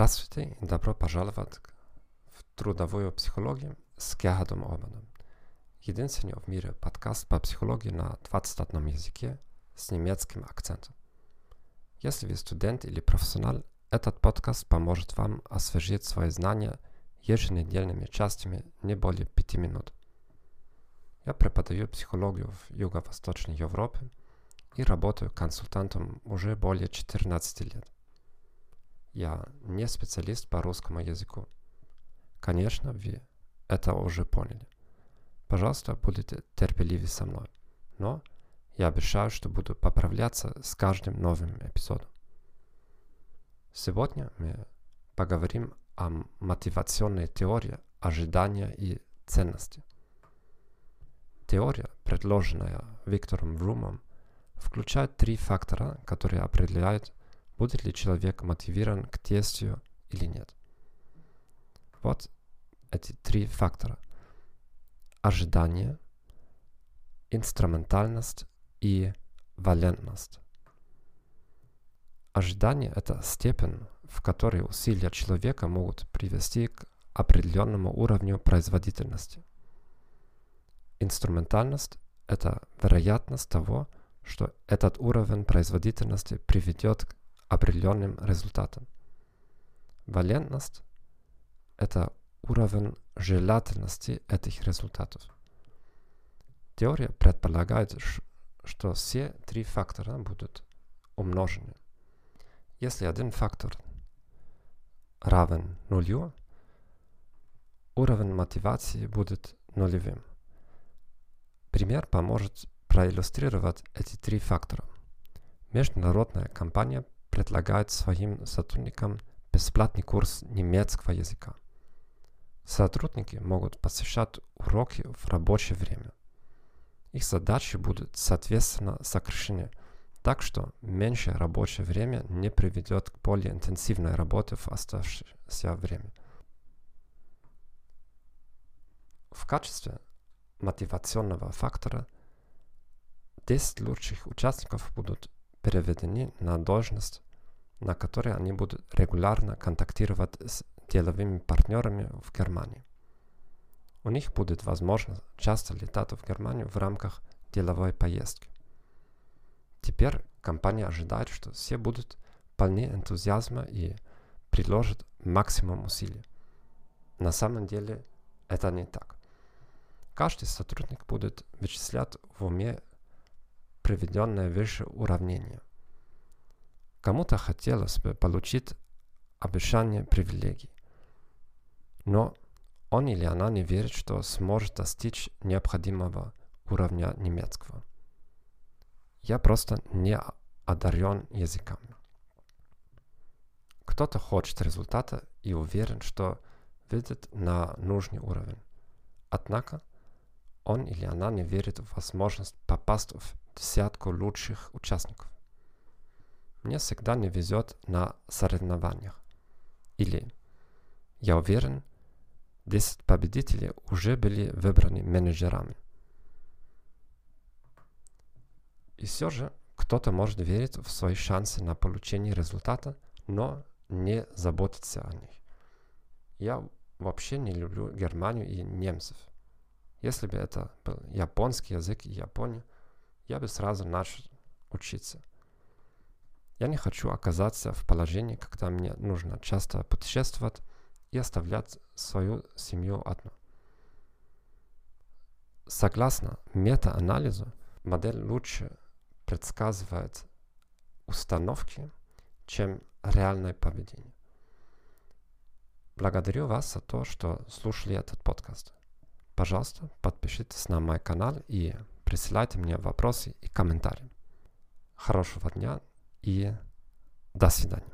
Здравствуйте и добро пожаловать в трудовую психологию с Герхардом Обаном. Единственный в мире подкаст по психологии на 21 языке с немецким акцентом. Если вы студент или профессионал, этот подкаст поможет вам освежить свои знания еженедельными частями не более 5 минут. Я преподаю психологию в Юго-Восточной Европе и работаю консультантом уже более 14 лет. Я не специалист по русскому языку. Конечно, вы это уже поняли. Пожалуйста, будьте терпеливы со мной. Но я обещаю, что буду поправляться с каждым новым эпизодом. Сегодня мы поговорим о мотивационной теории ожидания и ценности. Теория, предложенная Виктором Врумом, включает три фактора, которые определяют будет ли человек мотивирован к действию или нет. Вот эти три фактора. Ожидание, инструментальность и валентность. Ожидание – это степень, в которой усилия человека могут привести к определенному уровню производительности. Инструментальность – это вероятность того, что этот уровень производительности приведет к определенным результатом. Валентность – это уровень желательности этих результатов. Теория предполагает, что все три фактора будут умножены. Если один фактор равен нулю, уровень мотивации будет нулевым. Пример поможет проиллюстрировать эти три фактора. Международная компания предлагает своим сотрудникам бесплатный курс немецкого языка. Сотрудники могут посещать уроки в рабочее время. Их задачи будут соответственно сокращены, так что меньшее рабочее время не приведет к более интенсивной работе в оставшееся время. В качестве мотивационного фактора 10 лучших участников будут переведены на должность, на которой они будут регулярно контактировать с деловыми партнерами в Германии. У них будет возможность часто летать в Германию в рамках деловой поездки. Теперь компания ожидает, что все будут полны энтузиазма и приложат максимум усилий. На самом деле это не так. Каждый сотрудник будет вычислять в уме приведенное выше уравнение. Кому-то хотелось бы получить обещание привилегий, но он или она не верит, что сможет достичь необходимого уровня немецкого. Я просто не одарен языками. Кто-то хочет результата и уверен, что видит на нужный уровень. Однако он или она не верит в возможность попасть в десятку лучших участников. Мне всегда не везет на соревнованиях. Или, я уверен, 10 победителей уже были выбраны менеджерами. И все же кто-то может верить в свои шансы на получение результата, но не заботиться о них. Я вообще не люблю Германию и немцев. Если бы это был японский язык и Япония, я бы сразу начал учиться. Я не хочу оказаться в положении, когда мне нужно часто путешествовать и оставлять свою семью одну. Согласно мета-анализу, модель лучше предсказывает установки, чем реальное поведение. Благодарю вас за то, что слушали этот подкаст. Пожалуйста, подпишитесь на мой канал и присылайте мне вопросы и комментарии. Хорошего дня и до свидания.